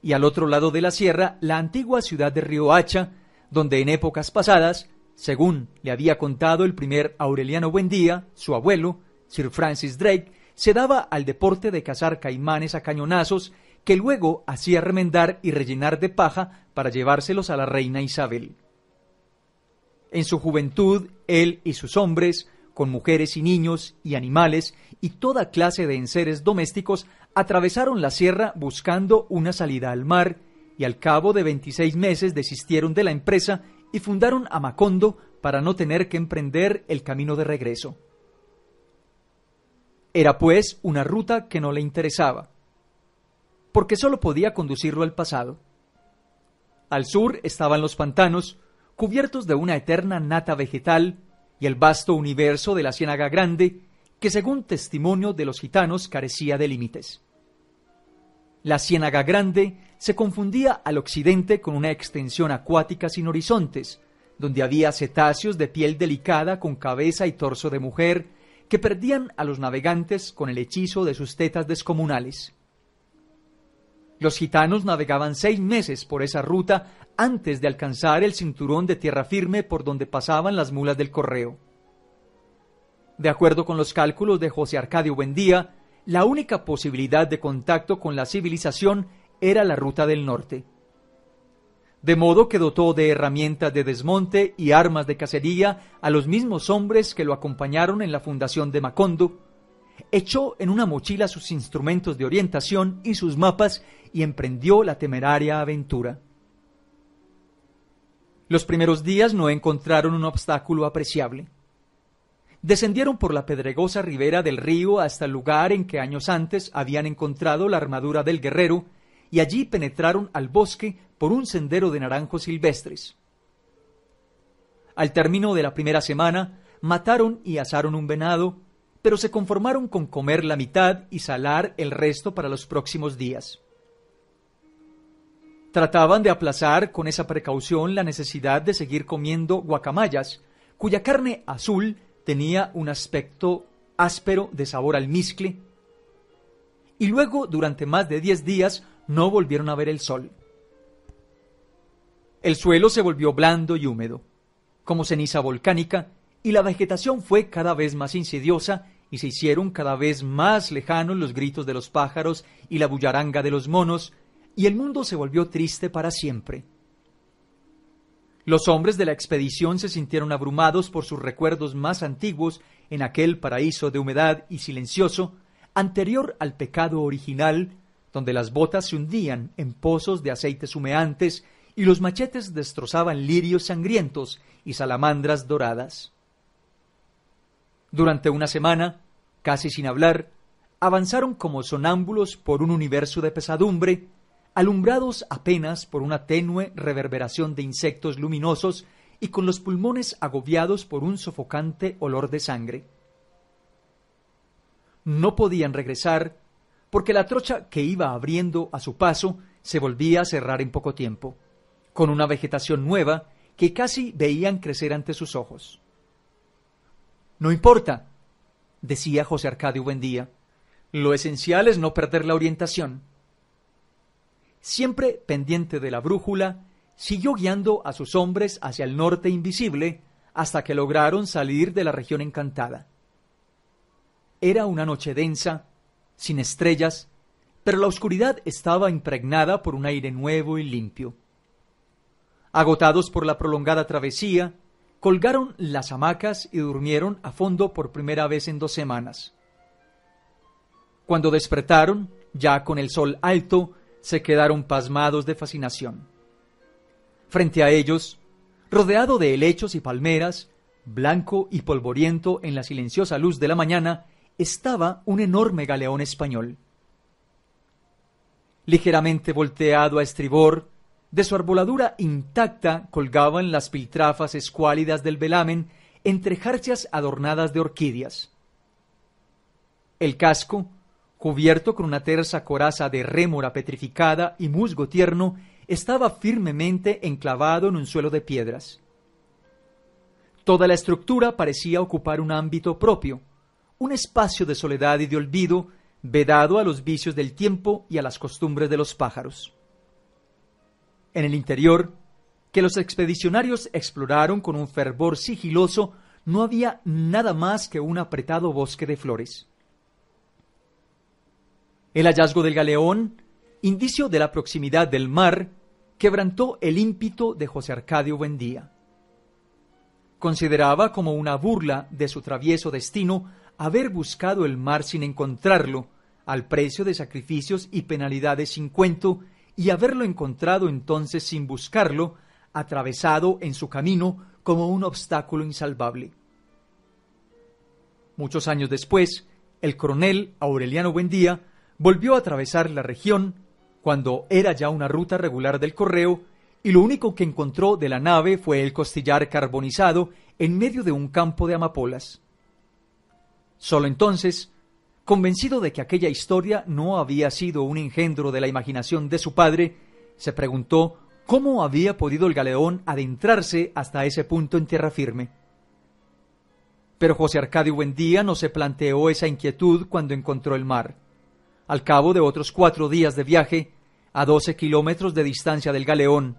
y al otro lado de la sierra la antigua ciudad de Riohacha, donde en épocas pasadas, según le había contado el primer Aureliano Buendía, su abuelo, Sir Francis Drake, se daba al deporte de cazar caimanes a cañonazos que luego hacía remendar y rellenar de paja para llevárselos a la reina Isabel. En su juventud, él y sus hombres con mujeres y niños y animales y toda clase de enseres domésticos, atravesaron la sierra buscando una salida al mar y al cabo de 26 meses desistieron de la empresa y fundaron a Macondo para no tener que emprender el camino de regreso. Era pues una ruta que no le interesaba, porque sólo podía conducirlo al pasado. Al sur estaban los pantanos, cubiertos de una eterna nata vegetal y el vasto universo de la Ciénaga Grande, que según testimonio de los gitanos carecía de límites. La Ciénaga Grande se confundía al occidente con una extensión acuática sin horizontes, donde había cetáceos de piel delicada con cabeza y torso de mujer, que perdían a los navegantes con el hechizo de sus tetas descomunales. Los gitanos navegaban seis meses por esa ruta antes de alcanzar el cinturón de tierra firme por donde pasaban las mulas del correo. De acuerdo con los cálculos de José Arcadio Buendía, la única posibilidad de contacto con la civilización era la ruta del norte. De modo que dotó de herramientas de desmonte y armas de cacería a los mismos hombres que lo acompañaron en la fundación de Macondo, echó en una mochila sus instrumentos de orientación y sus mapas y emprendió la temeraria aventura. Los primeros días no encontraron un obstáculo apreciable. Descendieron por la pedregosa ribera del río hasta el lugar en que años antes habían encontrado la armadura del guerrero y allí penetraron al bosque por un sendero de naranjos silvestres. Al término de la primera semana, mataron y asaron un venado, pero se conformaron con comer la mitad y salar el resto para los próximos días. Trataban de aplazar con esa precaución la necesidad de seguir comiendo guacamayas, cuya carne azul tenía un aspecto áspero de sabor almizcle, y luego durante más de diez días no volvieron a ver el sol. El suelo se volvió blando y húmedo, como ceniza volcánica, y la vegetación fue cada vez más insidiosa y se hicieron cada vez más lejanos los gritos de los pájaros y la bullaranga de los monos, y el mundo se volvió triste para siempre. Los hombres de la expedición se sintieron abrumados por sus recuerdos más antiguos en aquel paraíso de humedad y silencioso, anterior al pecado original, donde las botas se hundían en pozos de aceites humeantes y los machetes destrozaban lirios sangrientos y salamandras doradas. Durante una semana, casi sin hablar, avanzaron como sonámbulos por un universo de pesadumbre, alumbrados apenas por una tenue reverberación de insectos luminosos y con los pulmones agobiados por un sofocante olor de sangre. No podían regresar porque la trocha que iba abriendo a su paso se volvía a cerrar en poco tiempo, con una vegetación nueva que casi veían crecer ante sus ojos. No importa, decía José Arcadio Buendía, lo esencial es no perder la orientación. Siempre pendiente de la brújula, siguió guiando a sus hombres hacia el norte invisible hasta que lograron salir de la región encantada. Era una noche densa, sin estrellas, pero la oscuridad estaba impregnada por un aire nuevo y limpio. Agotados por la prolongada travesía, colgaron las hamacas y durmieron a fondo por primera vez en dos semanas. Cuando despertaron, ya con el sol alto, se quedaron pasmados de fascinación. Frente a ellos, rodeado de helechos y palmeras, blanco y polvoriento en la silenciosa luz de la mañana, estaba un enorme galeón español. Ligeramente volteado a estribor, de su arboladura intacta colgaban las piltrafas escuálidas del velamen entre jarcias adornadas de orquídeas. El casco, cubierto con una tersa coraza de rémora petrificada y musgo tierno, estaba firmemente enclavado en un suelo de piedras. Toda la estructura parecía ocupar un ámbito propio, un espacio de soledad y de olvido, vedado a los vicios del tiempo y a las costumbres de los pájaros. En el interior, que los expedicionarios exploraron con un fervor sigiloso, no había nada más que un apretado bosque de flores. El hallazgo del galeón, indicio de la proximidad del mar, quebrantó el ímpito de José Arcadio Buendía. Consideraba como una burla de su travieso destino haber buscado el mar sin encontrarlo, al precio de sacrificios y penalidades sin cuento, y haberlo encontrado entonces sin buscarlo, atravesado en su camino como un obstáculo insalvable. Muchos años después, el coronel Aureliano Buendía volvió a atravesar la región cuando era ya una ruta regular del correo y lo único que encontró de la nave fue el costillar carbonizado en medio de un campo de amapolas. Solo entonces, convencido de que aquella historia no había sido un engendro de la imaginación de su padre, se preguntó ¿Cómo había podido el galeón adentrarse hasta ese punto en tierra firme? Pero José Arcadio Buendía no se planteó esa inquietud cuando encontró el mar. Al cabo de otros cuatro días de viaje, a doce kilómetros de distancia del galeón,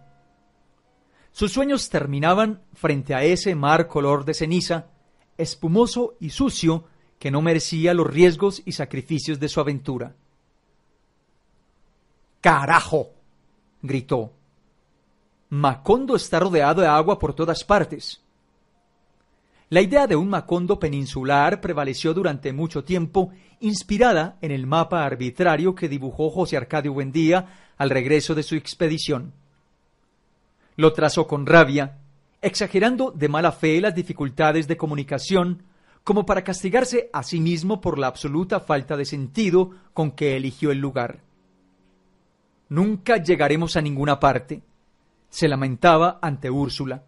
sus sueños terminaban frente a ese mar color de ceniza, espumoso y sucio, que no merecía los riesgos y sacrificios de su aventura. ¡Carajo! gritó. Macondo está rodeado de agua por todas partes. La idea de un Macondo peninsular prevaleció durante mucho tiempo, inspirada en el mapa arbitrario que dibujó José Arcadio Buendía al regreso de su expedición. Lo trazó con rabia, exagerando de mala fe las dificultades de comunicación, como para castigarse a sí mismo por la absoluta falta de sentido con que eligió el lugar. Nunca llegaremos a ninguna parte, se lamentaba ante Úrsula.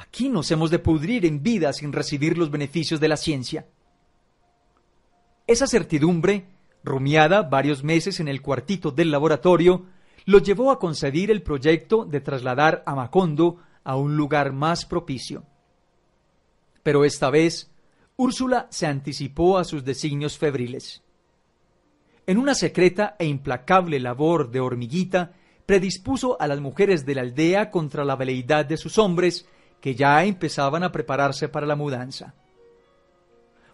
Aquí nos hemos de pudrir en vida sin recibir los beneficios de la ciencia. Esa certidumbre, rumiada varios meses en el cuartito del laboratorio, lo llevó a concebir el proyecto de trasladar a Macondo a un lugar más propicio. Pero esta vez, Úrsula se anticipó a sus designios febriles. En una secreta e implacable labor de hormiguita, predispuso a las mujeres de la aldea contra la veleidad de sus hombres, que ya empezaban a prepararse para la mudanza.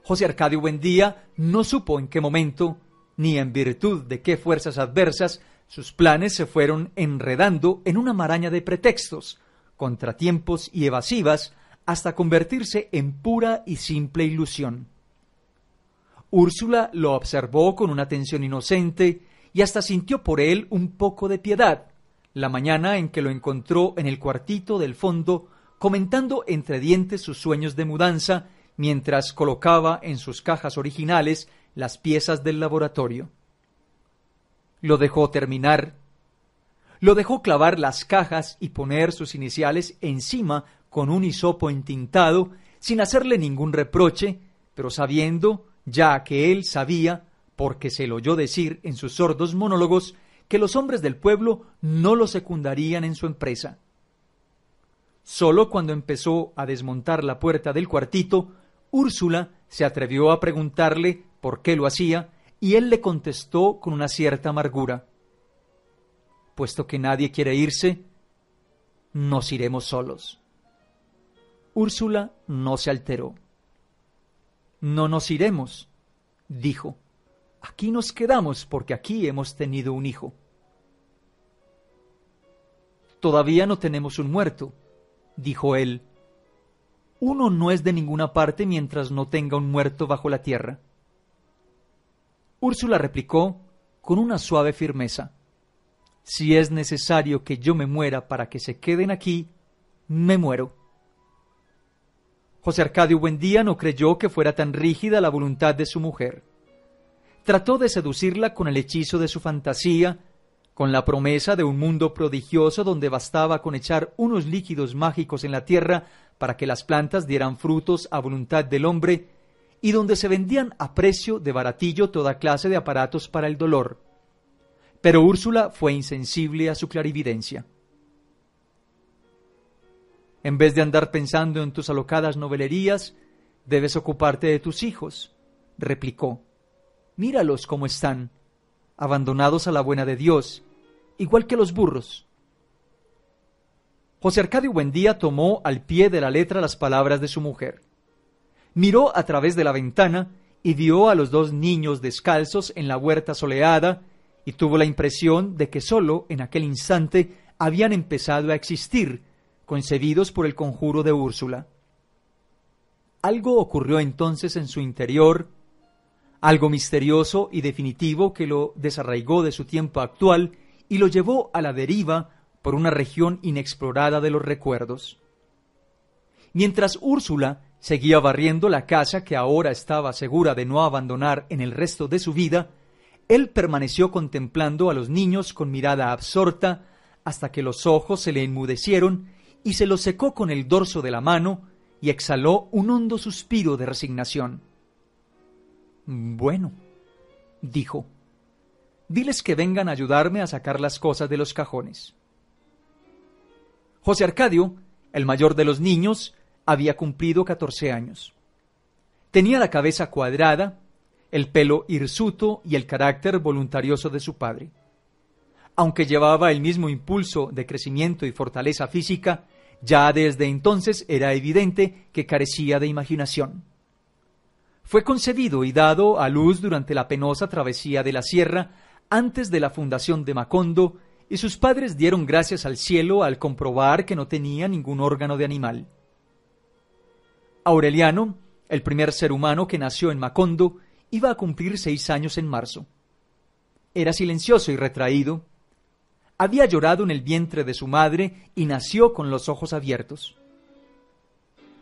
José Arcadio Buendía no supo en qué momento, ni en virtud de qué fuerzas adversas, sus planes se fueron enredando en una maraña de pretextos, contratiempos y evasivas hasta convertirse en pura y simple ilusión. Úrsula lo observó con una atención inocente y hasta sintió por él un poco de piedad, la mañana en que lo encontró en el cuartito del fondo comentando entre dientes sus sueños de mudanza mientras colocaba en sus cajas originales las piezas del laboratorio. Lo dejó terminar lo dejó clavar las cajas y poner sus iniciales encima con un hisopo entintado, sin hacerle ningún reproche, pero sabiendo, ya que él sabía, porque se lo oyó decir en sus sordos monólogos, que los hombres del pueblo no lo secundarían en su empresa. Solo cuando empezó a desmontar la puerta del cuartito, Úrsula se atrevió a preguntarle por qué lo hacía, y él le contestó con una cierta amargura puesto que nadie quiere irse, nos iremos solos. Úrsula no se alteró. No nos iremos, dijo. Aquí nos quedamos porque aquí hemos tenido un hijo. Todavía no tenemos un muerto, dijo él. Uno no es de ninguna parte mientras no tenga un muerto bajo la tierra. Úrsula replicó con una suave firmeza si es necesario que yo me muera para que se queden aquí, me muero. José Arcadio Buendía no creyó que fuera tan rígida la voluntad de su mujer. Trató de seducirla con el hechizo de su fantasía, con la promesa de un mundo prodigioso donde bastaba con echar unos líquidos mágicos en la tierra para que las plantas dieran frutos a voluntad del hombre, y donde se vendían a precio de baratillo toda clase de aparatos para el dolor. Pero Úrsula fue insensible a su clarividencia. En vez de andar pensando en tus alocadas novelerías, debes ocuparte de tus hijos, replicó. Míralos cómo están, abandonados a la buena de Dios, igual que los burros. José Arcadio Buendía tomó al pie de la letra las palabras de su mujer. Miró a través de la ventana y vio a los dos niños descalzos en la huerta soleada y tuvo la impresión de que sólo en aquel instante habían empezado a existir, concebidos por el conjuro de Úrsula. Algo ocurrió entonces en su interior, algo misterioso y definitivo que lo desarraigó de su tiempo actual y lo llevó a la deriva por una región inexplorada de los recuerdos. Mientras Úrsula seguía barriendo la casa que ahora estaba segura de no abandonar en el resto de su vida, él permaneció contemplando a los niños con mirada absorta hasta que los ojos se le enmudecieron y se los secó con el dorso de la mano y exhaló un hondo suspiro de resignación. Bueno, dijo, diles que vengan a ayudarme a sacar las cosas de los cajones. José Arcadio, el mayor de los niños, había cumplido 14 años. Tenía la cabeza cuadrada, el pelo hirsuto y el carácter voluntarioso de su padre. Aunque llevaba el mismo impulso de crecimiento y fortaleza física, ya desde entonces era evidente que carecía de imaginación. Fue concebido y dado a luz durante la penosa travesía de la sierra antes de la fundación de Macondo, y sus padres dieron gracias al cielo al comprobar que no tenía ningún órgano de animal. Aureliano, el primer ser humano que nació en Macondo, iba a cumplir seis años en marzo. Era silencioso y retraído. Había llorado en el vientre de su madre y nació con los ojos abiertos.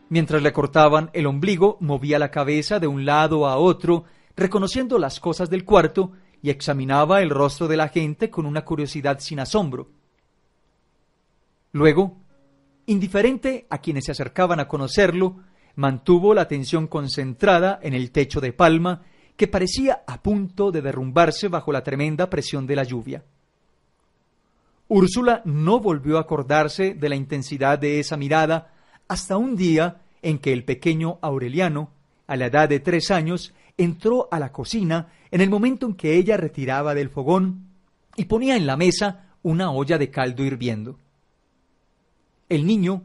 Mientras le cortaban el ombligo, movía la cabeza de un lado a otro, reconociendo las cosas del cuarto y examinaba el rostro de la gente con una curiosidad sin asombro. Luego, indiferente a quienes se acercaban a conocerlo, mantuvo la atención concentrada en el techo de palma que parecía a punto de derrumbarse bajo la tremenda presión de la lluvia. Úrsula no volvió a acordarse de la intensidad de esa mirada hasta un día en que el pequeño Aureliano, a la edad de tres años, entró a la cocina en el momento en que ella retiraba del fogón y ponía en la mesa una olla de caldo hirviendo. El niño,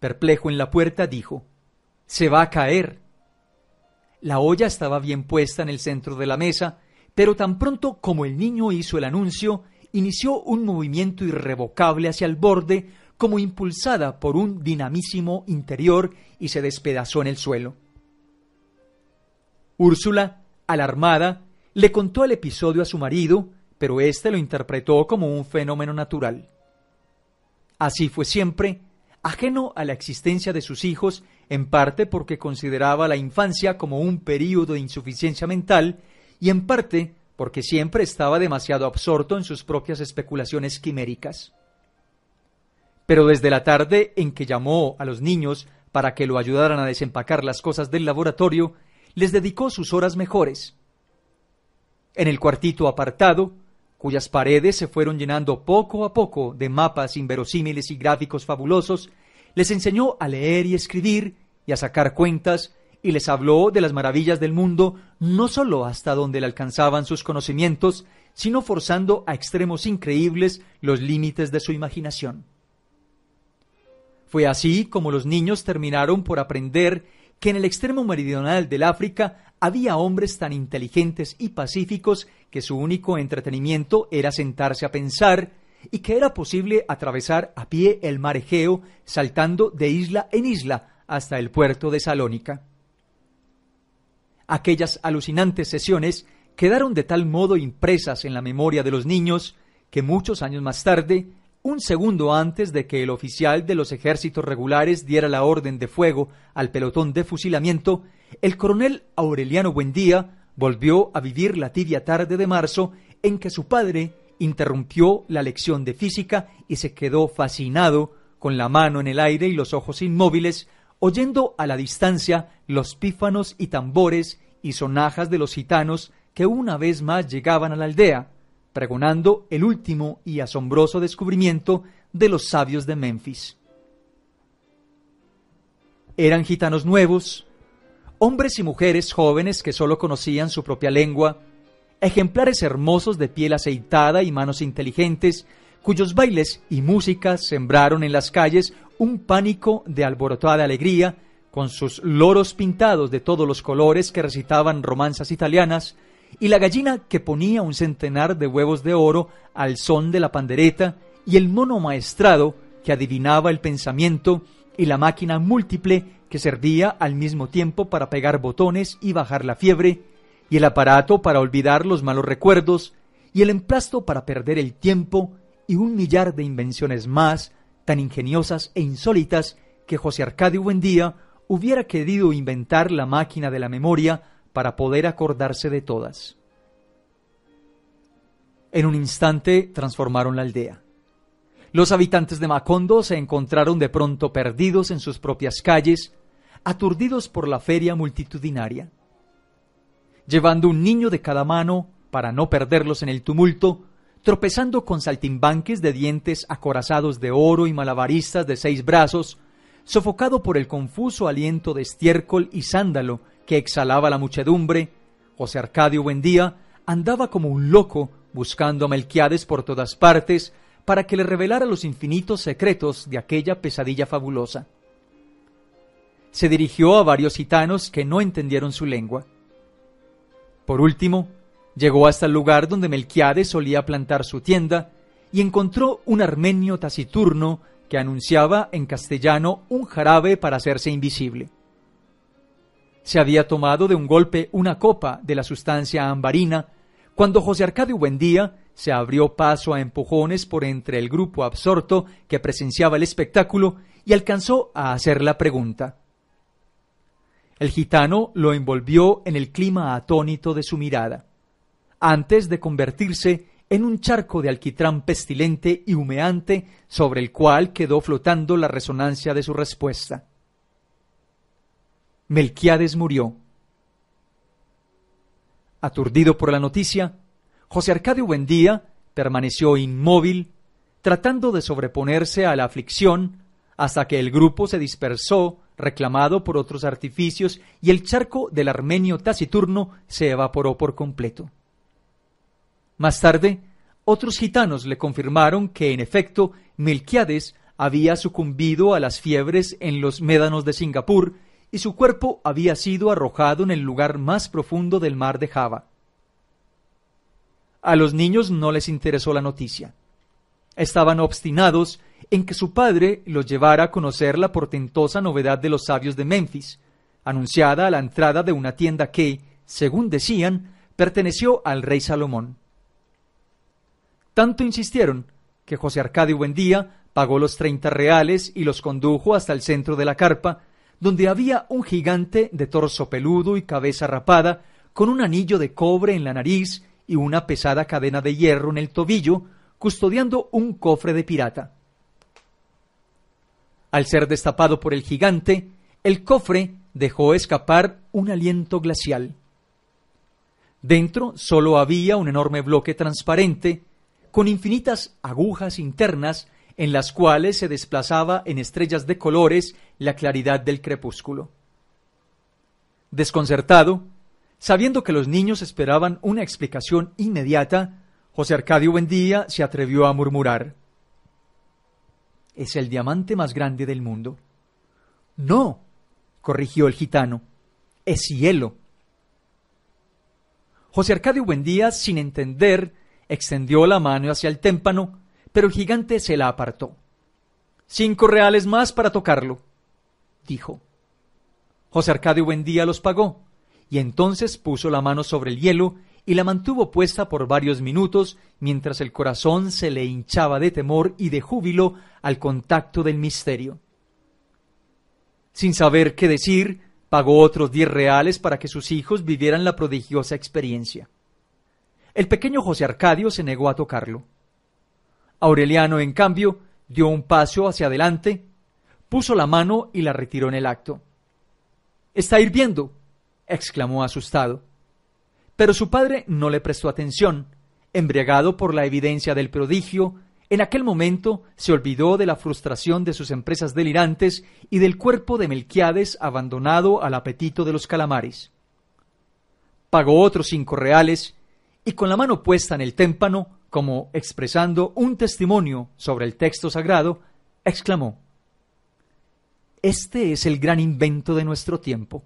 perplejo en la puerta, dijo Se va a caer. La olla estaba bien puesta en el centro de la mesa, pero tan pronto como el niño hizo el anuncio, inició un movimiento irrevocable hacia el borde, como impulsada por un dinamísimo interior, y se despedazó en el suelo. Úrsula, alarmada, le contó el episodio a su marido, pero éste lo interpretó como un fenómeno natural. Así fue siempre, ajeno a la existencia de sus hijos en parte porque consideraba la infancia como un período de insuficiencia mental y en parte porque siempre estaba demasiado absorto en sus propias especulaciones quiméricas. Pero desde la tarde en que llamó a los niños para que lo ayudaran a desempacar las cosas del laboratorio, les dedicó sus horas mejores. En el cuartito apartado, cuyas paredes se fueron llenando poco a poco de mapas inverosímiles y gráficos fabulosos, les enseñó a leer y escribir y a sacar cuentas y les habló de las maravillas del mundo no sólo hasta donde le alcanzaban sus conocimientos, sino forzando a extremos increíbles los límites de su imaginación. Fue así como los niños terminaron por aprender que en el extremo meridional del África había hombres tan inteligentes y pacíficos que su único entretenimiento era sentarse a pensar y que era posible atravesar a pie el mar Egeo saltando de isla en isla hasta el puerto de Salónica. Aquellas alucinantes sesiones quedaron de tal modo impresas en la memoria de los niños que muchos años más tarde, un segundo antes de que el oficial de los ejércitos regulares diera la orden de fuego al pelotón de fusilamiento, el coronel Aureliano Buendía volvió a vivir la tibia tarde de marzo en que su padre interrumpió la lección de física y se quedó fascinado, con la mano en el aire y los ojos inmóviles, oyendo a la distancia los pífanos y tambores y sonajas de los gitanos que una vez más llegaban a la aldea, pregonando el último y asombroso descubrimiento de los sabios de Memphis. Eran gitanos nuevos, hombres y mujeres jóvenes que sólo conocían su propia lengua, ejemplares hermosos de piel aceitada y manos inteligentes, cuyos bailes y músicas sembraron en las calles un pánico de alborotada alegría, con sus loros pintados de todos los colores que recitaban romanzas italianas, y la gallina que ponía un centenar de huevos de oro al son de la pandereta, y el mono maestrado que adivinaba el pensamiento, y la máquina múltiple que servía al mismo tiempo para pegar botones y bajar la fiebre, y el aparato para olvidar los malos recuerdos, y el emplasto para perder el tiempo, y un millar de invenciones más, tan ingeniosas e insólitas, que José Arcadio Buendía hubiera querido inventar la máquina de la memoria para poder acordarse de todas. En un instante transformaron la aldea. Los habitantes de Macondo se encontraron de pronto perdidos en sus propias calles, aturdidos por la feria multitudinaria llevando un niño de cada mano para no perderlos en el tumulto, tropezando con saltimbanques de dientes acorazados de oro y malabaristas de seis brazos, sofocado por el confuso aliento de estiércol y sándalo que exhalaba la muchedumbre, José Arcadio Buendía andaba como un loco buscando a Melquiades por todas partes para que le revelara los infinitos secretos de aquella pesadilla fabulosa. Se dirigió a varios gitanos que no entendieron su lengua. Por último, llegó hasta el lugar donde Melquiades solía plantar su tienda y encontró un armenio taciturno que anunciaba en castellano un jarabe para hacerse invisible. Se había tomado de un golpe una copa de la sustancia ambarina cuando José Arcadio Buendía se abrió paso a empujones por entre el grupo absorto que presenciaba el espectáculo y alcanzó a hacer la pregunta. El gitano lo envolvió en el clima atónito de su mirada, antes de convertirse en un charco de alquitrán pestilente y humeante sobre el cual quedó flotando la resonancia de su respuesta. Melquiades murió. Aturdido por la noticia, José Arcadio Buendía permaneció inmóvil, tratando de sobreponerse a la aflicción hasta que el grupo se dispersó, reclamado por otros artificios, y el charco del armenio taciturno se evaporó por completo. Más tarde, otros gitanos le confirmaron que, en efecto, Melquiades había sucumbido a las fiebres en los médanos de Singapur y su cuerpo había sido arrojado en el lugar más profundo del mar de Java. A los niños no les interesó la noticia. Estaban obstinados en que su padre los llevara a conocer la portentosa novedad de los sabios de Memphis, anunciada a la entrada de una tienda que, según decían, perteneció al rey Salomón. Tanto insistieron que José Arcadio Buendía pagó los treinta reales y los condujo hasta el centro de la carpa, donde había un gigante de torso peludo y cabeza rapada, con un anillo de cobre en la nariz y una pesada cadena de hierro en el tobillo, custodiando un cofre de pirata. Al ser destapado por el gigante, el cofre dejó escapar un aliento glacial. Dentro solo había un enorme bloque transparente, con infinitas agujas internas en las cuales se desplazaba en estrellas de colores la claridad del crepúsculo. Desconcertado, sabiendo que los niños esperaban una explicación inmediata, José Arcadio Buendía se atrevió a murmurar es el diamante más grande del mundo. No, corrigió el gitano, es hielo. José Arcadio Buendía, sin entender, extendió la mano hacia el témpano, pero el gigante se la apartó. Cinco reales más para tocarlo, dijo. José Arcadio Buendía los pagó, y entonces puso la mano sobre el hielo y la mantuvo puesta por varios minutos mientras el corazón se le hinchaba de temor y de júbilo al contacto del misterio. Sin saber qué decir, pagó otros diez reales para que sus hijos vivieran la prodigiosa experiencia. El pequeño José Arcadio se negó a tocarlo. Aureliano, en cambio, dio un paso hacia adelante, puso la mano y la retiró en el acto. Está hirviendo, exclamó asustado. Pero su padre no le prestó atención. Embriagado por la evidencia del prodigio, en aquel momento se olvidó de la frustración de sus empresas delirantes y del cuerpo de Melquiades abandonado al apetito de los calamares. Pagó otros cinco reales y con la mano puesta en el témpano, como expresando un testimonio sobre el texto sagrado, exclamó Este es el gran invento de nuestro tiempo.